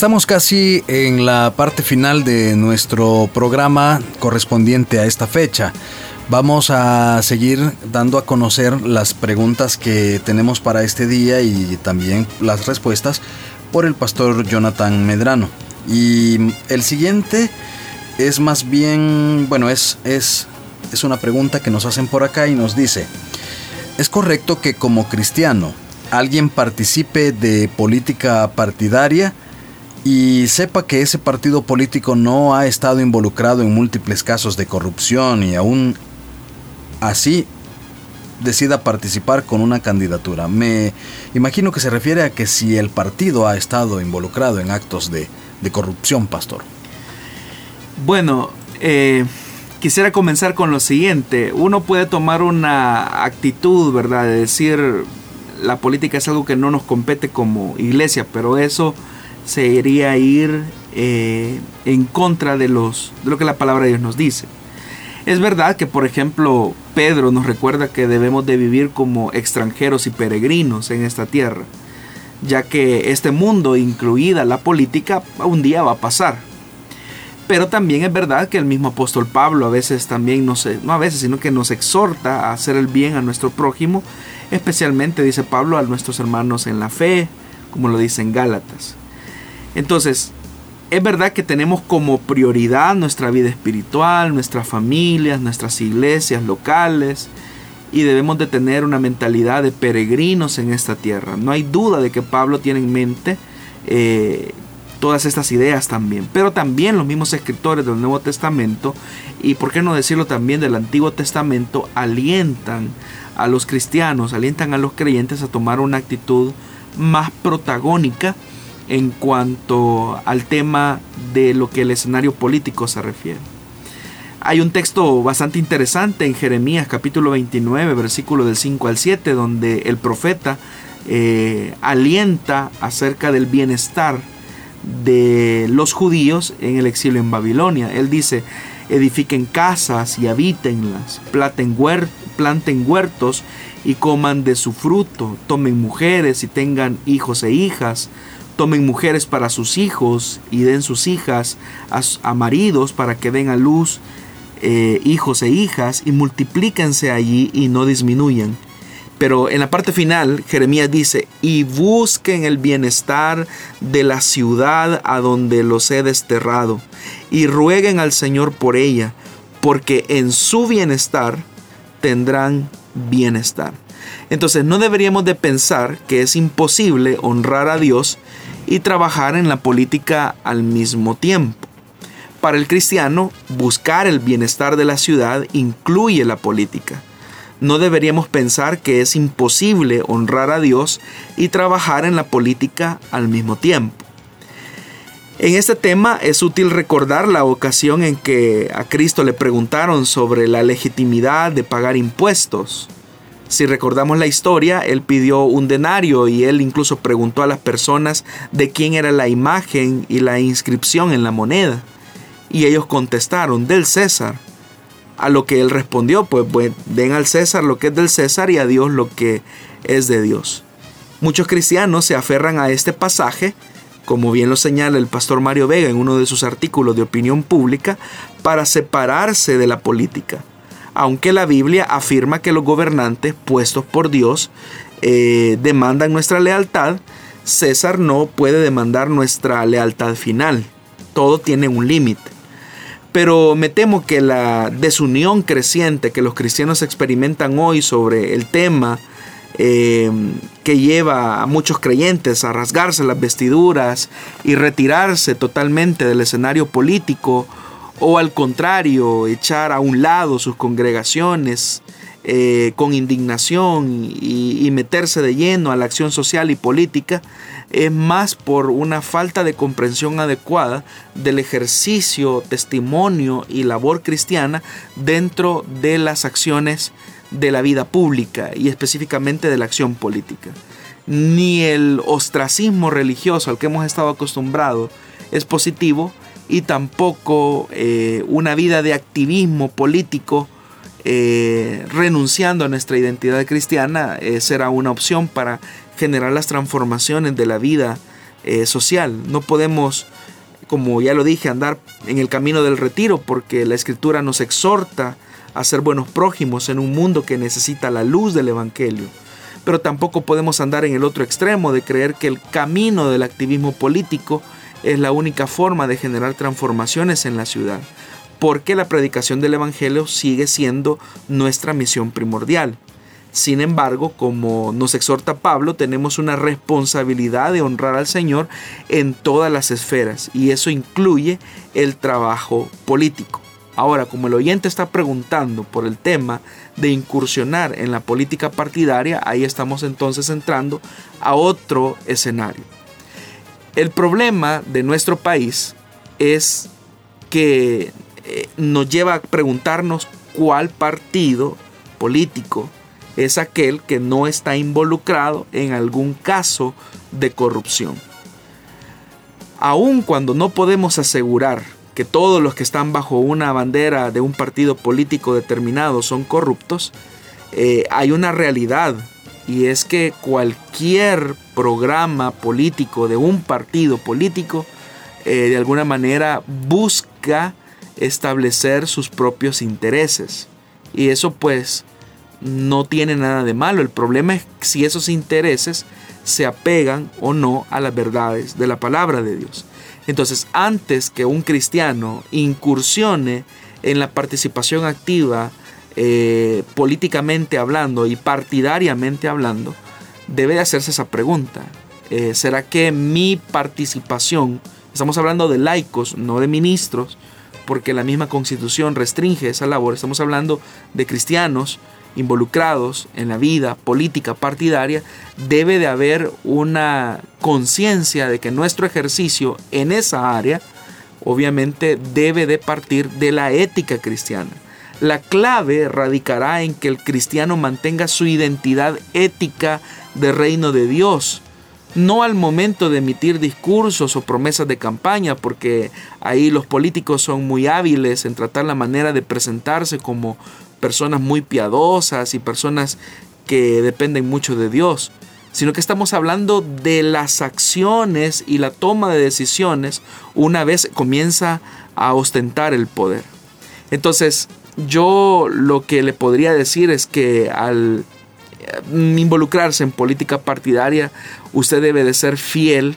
Speaker 2: Estamos casi en la parte final de nuestro programa correspondiente a esta fecha. Vamos a seguir dando a conocer las preguntas que tenemos para este día y también las respuestas por el pastor Jonathan Medrano. Y el siguiente es más bien, bueno, es, es, es una pregunta que nos hacen por acá y nos dice, ¿es correcto que como cristiano alguien participe de política partidaria? Y sepa que ese partido político no ha estado involucrado en múltiples casos de corrupción y aún así decida participar con una candidatura. Me imagino que se refiere a que si el partido ha estado involucrado en actos de, corrupción, pastor.
Speaker 3: Bueno, eh, quisiera comenzar con lo siguiente. Uno puede tomar una actitud, ¿verdad? De decir, la política es algo que no nos compete como iglesia, pero eso sería ir eh, en contra de, los, de lo que la palabra de Dios nos dice. Es verdad que, por ejemplo, Pedro nos recuerda que debemos de vivir como extranjeros y peregrinos en esta tierra, ya que este mundo, incluida la política, un día va a pasar. Pero también es verdad que el mismo apóstol Pablo a veces también no a veces, sino que nos exhorta a hacer el bien a nuestro prójimo, especialmente, dice Pablo, a nuestros hermanos en la fe, como lo dice en Gálatas. Entonces, es verdad que tenemos como prioridad nuestra vida espiritual, nuestras familias, nuestras iglesias locales y debemos de tener una mentalidad de peregrinos en esta tierra. No hay duda de que Pablo tiene en mente eh, todas estas ideas también, pero también los mismos escritores del Nuevo Testamento y por qué no decirlo también del Antiguo Testamento alientan a los cristianos, alientan a los creyentes a tomar una actitud más protagónica en cuanto al tema de lo que el escenario político se refiere. Hay un texto bastante interesante en Jeremías capítulo 29, versículo del 5 al 7, donde el profeta eh, alienta acerca del bienestar de los judíos en el exilio en Babilonia. Él dice, edifiquen casas y habítenlas, planten huertos y coman de su fruto, tomen mujeres y tengan hijos e hijas, tomen mujeres para sus hijos y den sus hijas a, maridos para que den a luz eh, hijos e hijas y multiplíquense allí y no disminuyan. Pero en la parte final, Jeremías dice, y busquen el bienestar de la ciudad a donde los he desterrado, y rueguen al Señor por ella, porque en su bienestar tendrán bienestar. Entonces no deberíamos de pensar que es imposible honrar a Dios y trabajar en la política al mismo tiempo. Para el cristiano, buscar el bienestar de la ciudad incluye la política. No deberíamos pensar que es imposible honrar a Dios y trabajar en la política al mismo tiempo. En este tema es útil recordar la ocasión en que a Cristo le preguntaron sobre la legitimidad de pagar impuestos. Si recordamos la historia, él pidió un denario y él incluso preguntó a las personas de quién era la imagen y la inscripción en la moneda. Y ellos contestaron, del César. A lo que él respondió, pues, den al César lo que es del César y a Dios lo que es de Dios. Muchos cristianos se aferran a este pasaje, como bien lo señala el pastor Mario Vega en uno de sus artículos de opinión pública, para separarse de la política aunque la Biblia afirma que los gobernantes puestos por Dios eh, demandan nuestra lealtad, César no puede demandar nuestra lealtad final. Todo tiene un límite. Pero me temo que la desunión creciente que los cristianos experimentan hoy sobre el tema eh, que lleva a muchos creyentes a rasgarse las vestiduras y retirarse totalmente del escenario político o al contrario, echar a un lado sus congregaciones eh, con indignación y, y, meterse de lleno a la acción social y política, es más por una falta de comprensión adecuada del ejercicio, testimonio y labor cristiana dentro de las acciones de la vida pública y específicamente de la acción política. Ni el ostracismo religioso al que hemos estado acostumbrados es positivo, y tampoco eh, una vida de activismo político eh, renunciando a nuestra identidad cristiana eh, será una opción para generar las transformaciones de la vida social. No podemos, como ya lo dije, andar en el camino del retiro porque la escritura nos exhorta a ser buenos prójimos en un mundo que necesita la luz del Evangelio. Pero tampoco podemos andar en el otro extremo de creer que el camino del activismo político es la única forma de generar transformaciones en la ciudad, porque la predicación del Evangelio sigue siendo nuestra misión primordial. Sin embargo, como nos exhorta Pablo, tenemos una responsabilidad de honrar al Señor en todas las esferas y eso incluye el trabajo político. Ahora, como el oyente está preguntando por el tema de incursionar en la política partidaria, ahí estamos entonces entrando a otro escenario. El problema de nuestro país es que eh, nos lleva a preguntarnos cuál partido político es aquel que no está involucrado en algún caso de corrupción. Aun cuando no podemos asegurar que todos los que están bajo una bandera de un partido político determinado son corruptos, eh, hay una realidad y es que cualquier programa político de un partido político eh, de alguna manera busca establecer sus propios intereses y eso pues no tiene nada de malo. El problema es si esos intereses se apegan o no a las verdades de la palabra de Dios. Entonces, antes que un cristiano incursione en la participación activa eh, políticamente hablando y partidariamente hablando, debe hacerse esa pregunta. Eh, ¿Será que mi participación, estamos hablando de laicos, no de ministros, porque la misma constitución restringe esa labor, estamos hablando de cristianos, involucrados en la vida política partidaria, debe de haber una conciencia de que nuestro ejercicio en esa área obviamente debe de partir de la ética cristiana. La clave radicará en que el cristiano mantenga su identidad ética de reino de Dios, no al momento de emitir discursos o promesas de campaña, porque ahí los políticos son muy hábiles en tratar la manera de presentarse como personas muy piadosas y personas que dependen mucho de Dios, sino que estamos hablando de las acciones y la toma de decisiones una vez comienza a ostentar el poder. Entonces, yo lo que le podría decir es que al involucrarse en política partidaria, usted debe de ser fiel,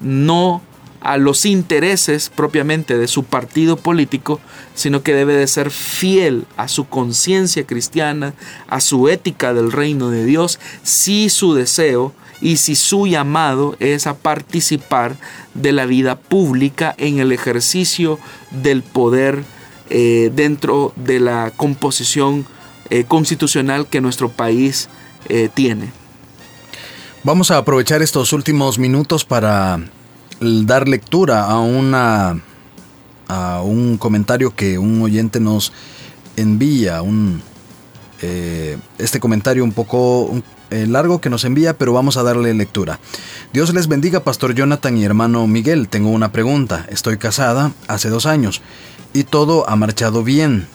Speaker 3: no a los intereses propiamente de su partido político, sino que debe de ser fiel a su conciencia cristiana, a su ética del reino de Dios, si su deseo y si su llamado es a participar de la vida pública en el ejercicio del poder eh, dentro de la composición eh, constitucional que nuestro país eh, tiene.
Speaker 2: Vamos a aprovechar estos últimos minutos para dar lectura a una a un comentario que un oyente nos envía, un eh, este comentario un poco eh, largo que nos envía, pero vamos a darle lectura. Dios les bendiga, Pastor Jonathan y hermano Miguel. Tengo una pregunta. Estoy casada hace dos años y todo ha marchado bien.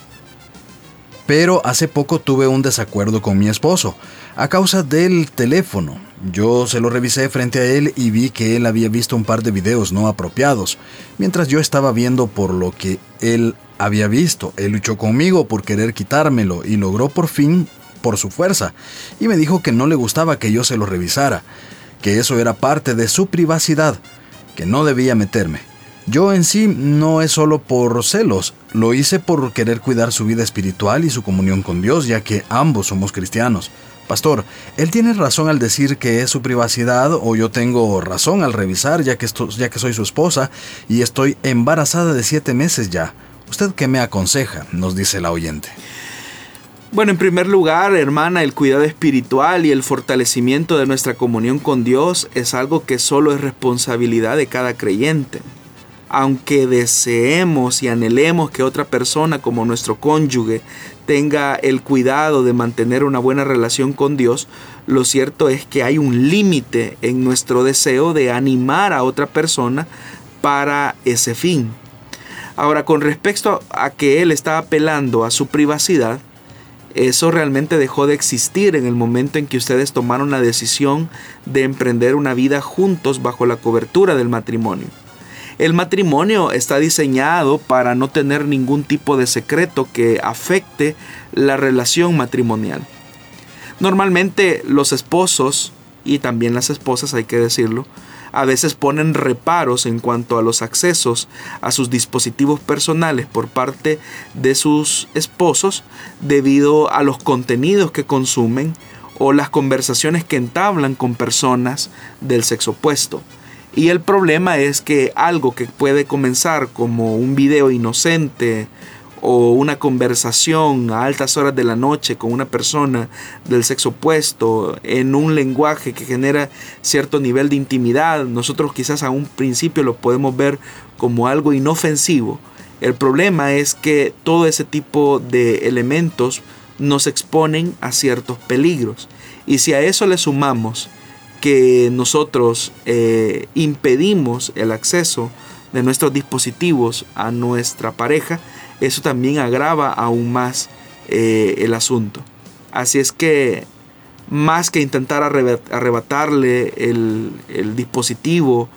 Speaker 2: Pero hace poco tuve un desacuerdo con mi esposo a causa del teléfono. Yo se lo revisé frente a él y vi que él había visto un par de videos no apropiados, mientras yo estaba viendo por lo que él había visto. Él luchó conmigo por querer quitármelo y logró por fin por su fuerza, y me dijo que no le gustaba que yo se lo revisara, que eso era parte de su privacidad, que no debía meterme. Yo en sí no es solo por celos, lo hice por querer cuidar su vida espiritual y su comunión con Dios, ya que ambos somos cristianos. Pastor, ¿él tiene razón al decir que es su privacidad o yo tengo razón al revisar ya que, ya que soy su esposa y estoy embarazada de siete meses ya? ¿Usted qué me aconseja? Nos dice la oyente.
Speaker 3: Bueno, en primer lugar, hermana, el cuidado espiritual y el fortalecimiento de nuestra comunión con Dios es algo que solo es responsabilidad de cada creyente. Aunque deseemos y anhelemos que otra persona como nuestro cónyuge tenga el cuidado de mantener una buena relación con Dios, lo cierto es que hay un límite en nuestro deseo de animar a otra persona para ese fin. Ahora, con respecto a que él está apelando a su privacidad, Eso realmente dejó de existir en el momento en que ustedes tomaron la decisión de emprender una vida juntos bajo la cobertura del matrimonio. El matrimonio está diseñado para no tener ningún tipo de secreto que afecte la relación matrimonial. Normalmente los esposos, y también las esposas hay que decirlo, a veces ponen reparos en cuanto a los accesos a sus dispositivos personales por parte de sus esposos debido a los contenidos que consumen o las conversaciones que entablan con personas del sexo opuesto. Y el problema es que algo que puede comenzar como un video inocente o una conversación a altas horas de la noche con una persona del sexo opuesto en un lenguaje que genera cierto nivel de intimidad, nosotros quizás a un principio lo podemos ver como algo inofensivo. El problema es que todo ese tipo de elementos nos exponen a ciertos peligros. Y si a eso le sumamos que nosotros eh, impedimos el acceso de nuestros dispositivos a nuestra pareja, eso también agrava aún más eh, el asunto. Así es que más que intentar arrebatarle el, dispositivo,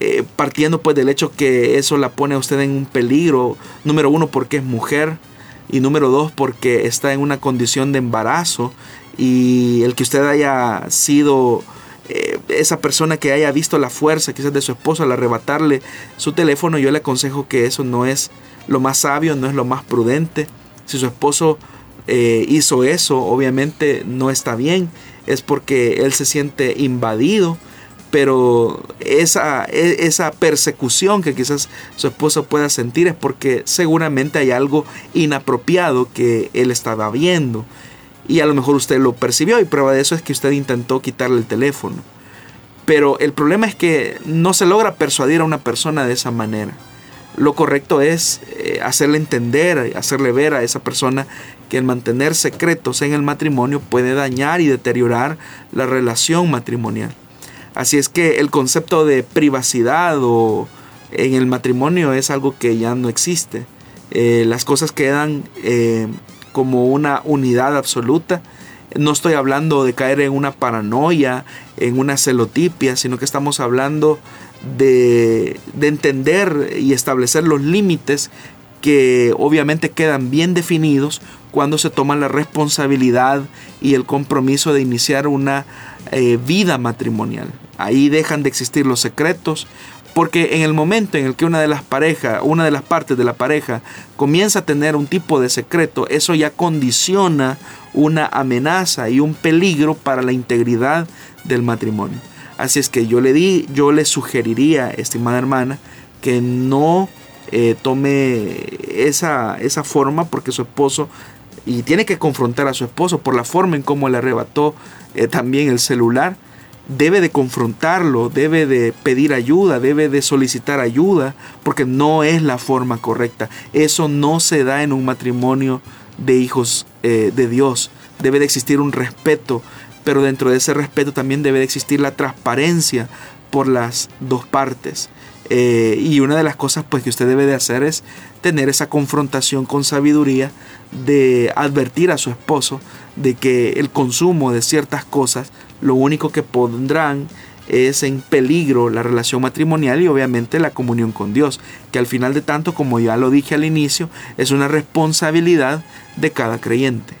Speaker 3: eh, partiendo pues del hecho que eso la pone a usted en un peligro, número uno porque es mujer y número dos porque está en una condición de embarazo y el que usted haya sido eh, esa persona que haya visto la fuerza quizás de su esposo al arrebatarle su teléfono, yo le aconsejo que eso no es lo más sabio, no es lo más prudente. Si su esposo eh, hizo eso, obviamente no está bien, es porque él se siente invadido, pero esa, e, esa persecución que quizás su esposo pueda sentir es porque seguramente hay algo inapropiado que él estaba viendo y a lo mejor usted lo percibió y prueba de eso es que usted intentó quitarle el teléfono. Pero el problema es que no se logra persuadir a una persona de esa manera. Lo correcto es eh, hacerle entender, hacerle ver a esa persona que el mantener secretos en el matrimonio puede dañar y deteriorar la relación matrimonial. Así es que el concepto de privacidad o en el matrimonio es algo que ya no existe. Eh, las cosas quedan eh, como una unidad absoluta. No estoy hablando de caer en una paranoia, en una celotipia, sino que estamos hablando de, de entender y establecer los límites que obviamente quedan bien definidos cuando se toma la responsabilidad y el compromiso de iniciar una eh, vida matrimonial. Ahí dejan de existir los secretos, porque en el momento en el que una de las parejas, una de las partes de la pareja comienza a tener un tipo de secreto, eso ya condiciona una amenaza y un peligro para la integridad del matrimonio. Así es que yo le di, yo le sugeriría, estimada hermana, que no eh, tome esa, esa forma porque su esposo y tiene que confrontar a su esposo por la forma en cómo le arrebató eh, también el celular debe de confrontarlo, debe de pedir ayuda, debe de solicitar ayuda, porque no es la forma correcta. Eso no se da en un matrimonio de hijos eh, de Dios. Debe de existir un respeto, pero dentro de ese respeto también debe de existir la transparencia por las dos partes. Eh, y una de las cosas pues que usted debe de hacer es tener esa confrontación con sabiduría de advertir a su esposo de que el consumo de ciertas cosas lo único que pondrán es en peligro la relación matrimonial y obviamente la comunión con Dios, que al final de tanto, como ya lo dije al inicio, es una responsabilidad de cada creyente.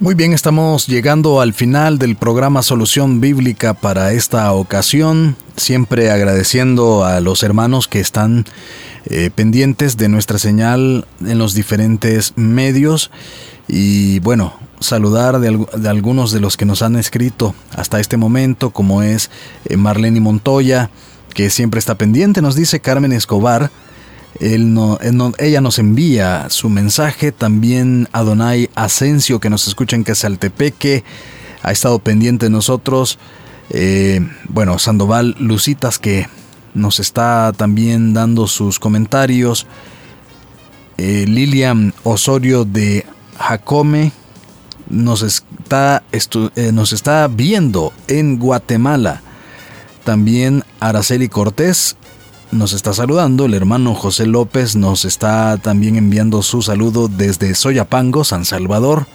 Speaker 2: Muy bien, estamos llegando al final del programa Solución Bíblica para esta ocasión, siempre agradeciendo a los hermanos que están eh, pendientes de nuestra señal en los diferentes medios. Y bueno, saludar de, algunos de los que nos han escrito hasta este momento, como es eh, Marlene Montoya, que siempre está pendiente, nos dice Carmen Escobar, no, ella nos envía su mensaje, también Adonai Asensio, que nos escucha en Quesaltepeque, ha estado pendiente de nosotros, eh, bueno, Sandoval Lucitas, que nos está también dando sus comentarios, eh, Lilian Osorio de Jacome, nos está, eh, nos está viendo en Guatemala. También Araceli Cortés nos está saludando, el hermano José López nos está también enviando su saludo desde Soyapango, San Salvador.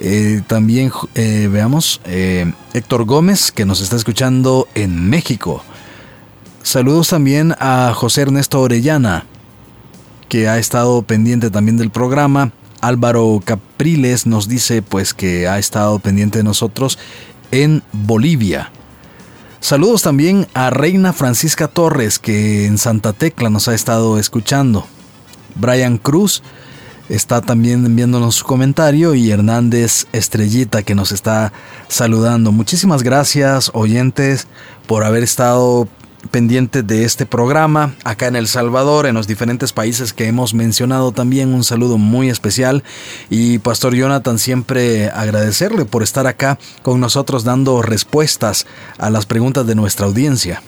Speaker 2: Eh, también eh, veamos eh, Héctor Gómez que nos está escuchando en México. Saludos también a José Ernesto Orellana que ha estado pendiente también del programa. Álvaro Capriles nos dice pues que ha estado pendiente de nosotros en Bolivia. Saludos también a Reina Francisca Torres que en Santa Tecla nos ha estado escuchando. Brian Cruz está también enviándonos su comentario y Hernández Estrellita que nos está saludando. Muchísimas gracias oyentes por haber estado pendiente de este programa acá en El Salvador, en los diferentes países que hemos mencionado también. Un saludo muy especial y Pastor Jonathan siempre agradecerle por estar acá con nosotros dando respuestas a las preguntas de nuestra audiencia.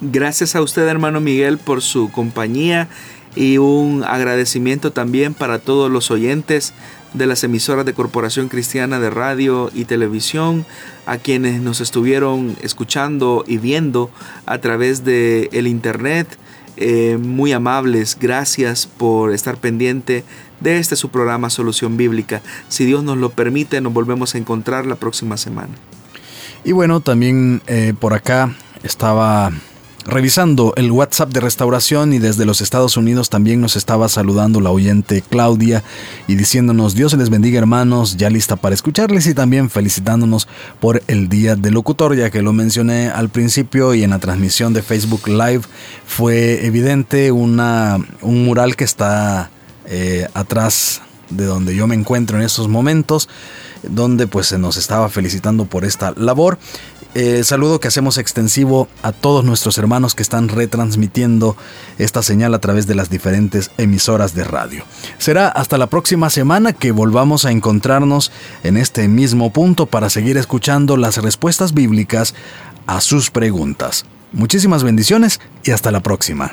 Speaker 3: Gracias a usted hermano Miguel por su compañía y un agradecimiento también para todos los oyentes de las emisoras de Corporación Cristiana de Radio y Televisión, a quienes nos estuvieron escuchando y viendo a través de el internet. Eh, muy amables, gracias por estar pendiente de este su programa Solución Bíblica. Si Dios nos lo permite, nos volvemos a encontrar la próxima semana.
Speaker 2: Y bueno, también eh, por acá estaba revisando el WhatsApp de restauración y desde los Estados Unidos también nos estaba saludando la oyente Claudia y diciéndonos Dios les bendiga hermanos, ya lista para escucharles y también felicitándonos por el Día del Locutor, ya que lo mencioné al principio y en la transmisión de Facebook Live fue evidente una, un mural que está eh, atrás de donde yo me encuentro en estos momentos donde pues se nos estaba felicitando por esta labor eh, saludo que hacemos extensivo a todos nuestros hermanos que están retransmitiendo esta señal a través de las diferentes emisoras de radio. Será hasta la próxima semana que volvamos a encontrarnos en este mismo punto para seguir escuchando las respuestas bíblicas a sus preguntas. Muchísimas bendiciones y hasta la próxima.